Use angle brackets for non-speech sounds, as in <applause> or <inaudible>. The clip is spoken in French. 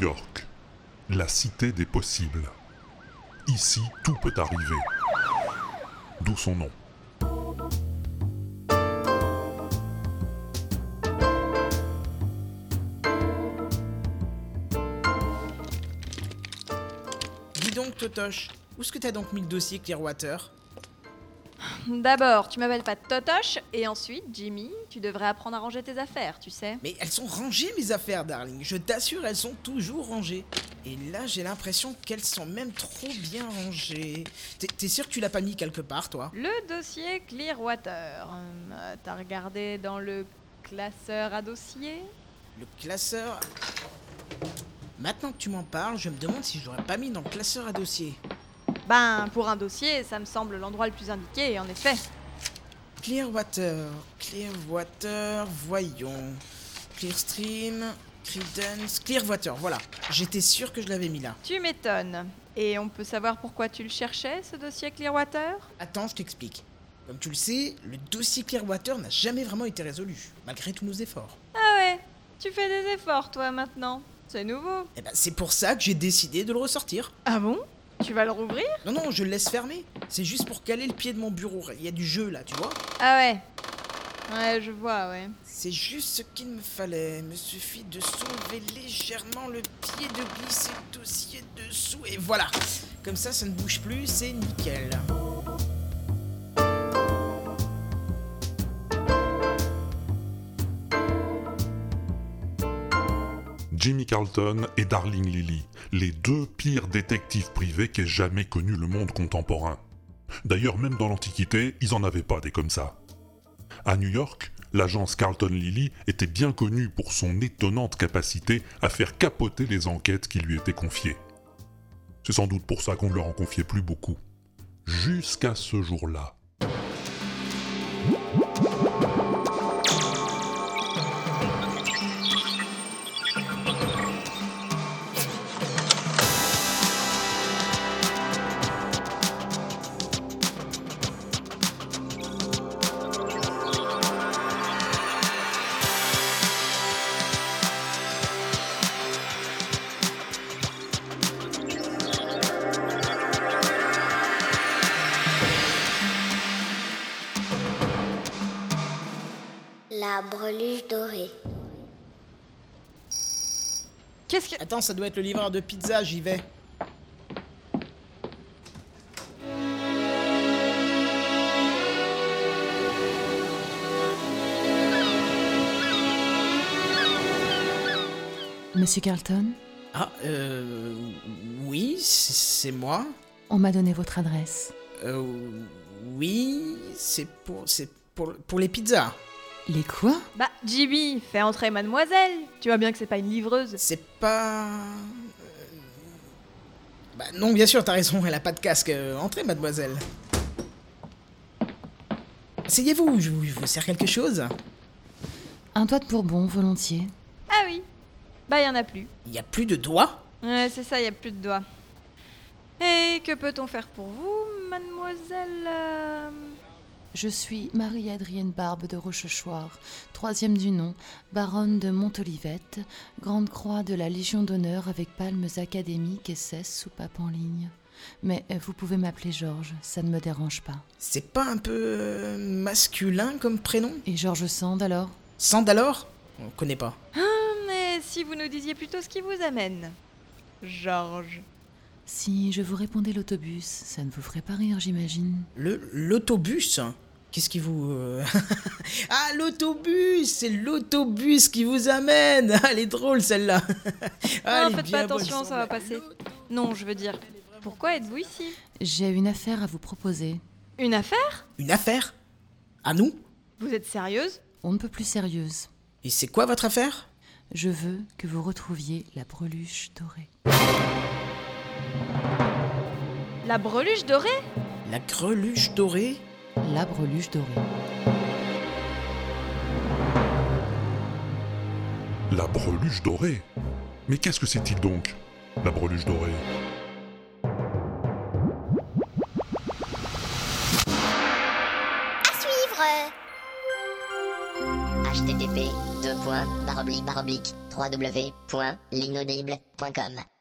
York, la cité des possibles. Ici, tout peut arriver. D'où son nom. Dis donc, Totoche, où est-ce que t'as donc mis le dossier Clearwater? D'abord, tu m'appelles pas Totoche, et ensuite, Jimmy, tu devrais apprendre à ranger tes affaires, tu sais. Mais elles sont rangées, mes affaires, darling. Je t'assure, elles sont toujours rangées. Et là, j'ai l'impression qu'elles sont même trop bien rangées. T'es- sûr que tu l'as pas mis quelque part, toi? Le dossier Clearwater. Euh, T'as regardé dans le classeur à dossier? Le classeur? Maintenant que tu m'en parles, je me demande si je l'aurais pas mis dans le classeur à dossier. Ben, pour un dossier, ça me semble l'endroit le plus indiqué, en effet. Clearwater, Clearwater, voyons. Clearstream, Credence, Clearwater, voilà. J'étais sûr que je l'avais mis là. Tu m'étonnes. Et on peut savoir pourquoi tu le cherchais, ce dossier Clearwater? Attends, je t'explique. Comme tu le sais, le dossier Clearwater n'a jamais vraiment été résolu, malgré tous nos efforts. Ah ouais, tu fais des efforts, toi, maintenant. C'est nouveau. Et ben, c'est pour ça que j'ai décidé de le ressortir. Ah bon? Tu vas le rouvrir? Non, non, je le laisse fermer. C'est juste pour caler le pied de mon bureau. Il y a du jeu là, tu vois. Ah ouais. Ouais, je vois, ouais. C'est juste ce qu'il me fallait. Il me suffit de soulever légèrement le pied, de glisser le dossier dessous, et voilà. Comme ça, ça ne bouge plus, c'est nickel. Jimmy Carlton et Darling Lily, les deux pires détectives privés qu'ait jamais connu le monde contemporain. D'ailleurs, même dans l'Antiquité, ils en avaient pas des comme ça. À New York, l'agence Carlton Lily était bien connue pour son étonnante capacité à faire capoter les enquêtes qui lui étaient confiées. C'est sans doute pour ça qu'on ne leur en confiait plus beaucoup. Jusqu'à ce jour-là. La breluche dorée. Qu'est-ce que. Attends, ça doit être le livreur de pizza, j'y vais. Monsieur Carlton, Ah, euh. Oui, c'est moi. on m'a donné votre adresse. Euh. Oui, c'est pour. C'est pour, pour les pizzas. Les quoi Bah, Jimmy, fais entrer mademoiselle. Tu vois bien que c'est pas une livreuse. C'est pas. euh, Bah non, bien sûr, t'as raison, elle a pas de casque. Euh, Entrez, mademoiselle. Asseyez-vous, je vous, je vous sers quelque chose. Un doigt de bourbon, volontiers. Ah oui. Bah, y en a plus. Il y a plus de doigts? Ouais, c'est ça, y a plus de doigts. Et que peut-on faire pour vous, mademoiselle euh, Je suis Marie-Adrienne Barbe de Rochechouart, troisième du nom, baronne de Montolivette, grande croix de la Légion d'honneur avec palmes académiques et 16 soupapes en ligne. Mais euh, vous pouvez m'appeler Georges, ça ne me dérange pas. C'est pas un peu euh, masculin comme prénom? Et Georges Sand alors? Sand alors? On connaît pas. Mais si vous nous disiez plutôt ce qui vous amène. Georges. Si je vous répondais l'autobus, ça ne vous ferait pas rire, j'imagine. Le l'autobus? Qu'est-ce qui vous... euh, <laughs> ah, l'autobus C'est l'autobus qui vous amène. Ah, Elle est drôle, celle-là. <laughs> Ah, faites bien pas attention, ça va passer. Non, je veux dire, pourquoi êtes-vous ici? J'ai une affaire à vous proposer. Une affaire? Une affaire? À nous? Vous êtes sérieuse? On ne peut plus sérieuse. Et c'est quoi votre affaire? Je veux que vous retrouviez la breluche dorée. La breluche dorée? La greluche dorée? La breluche dorée. La breluche dorée. Mais qu'est-ce que c'est-il donc La breluche dorée? À suivre. Http www.linaudible.com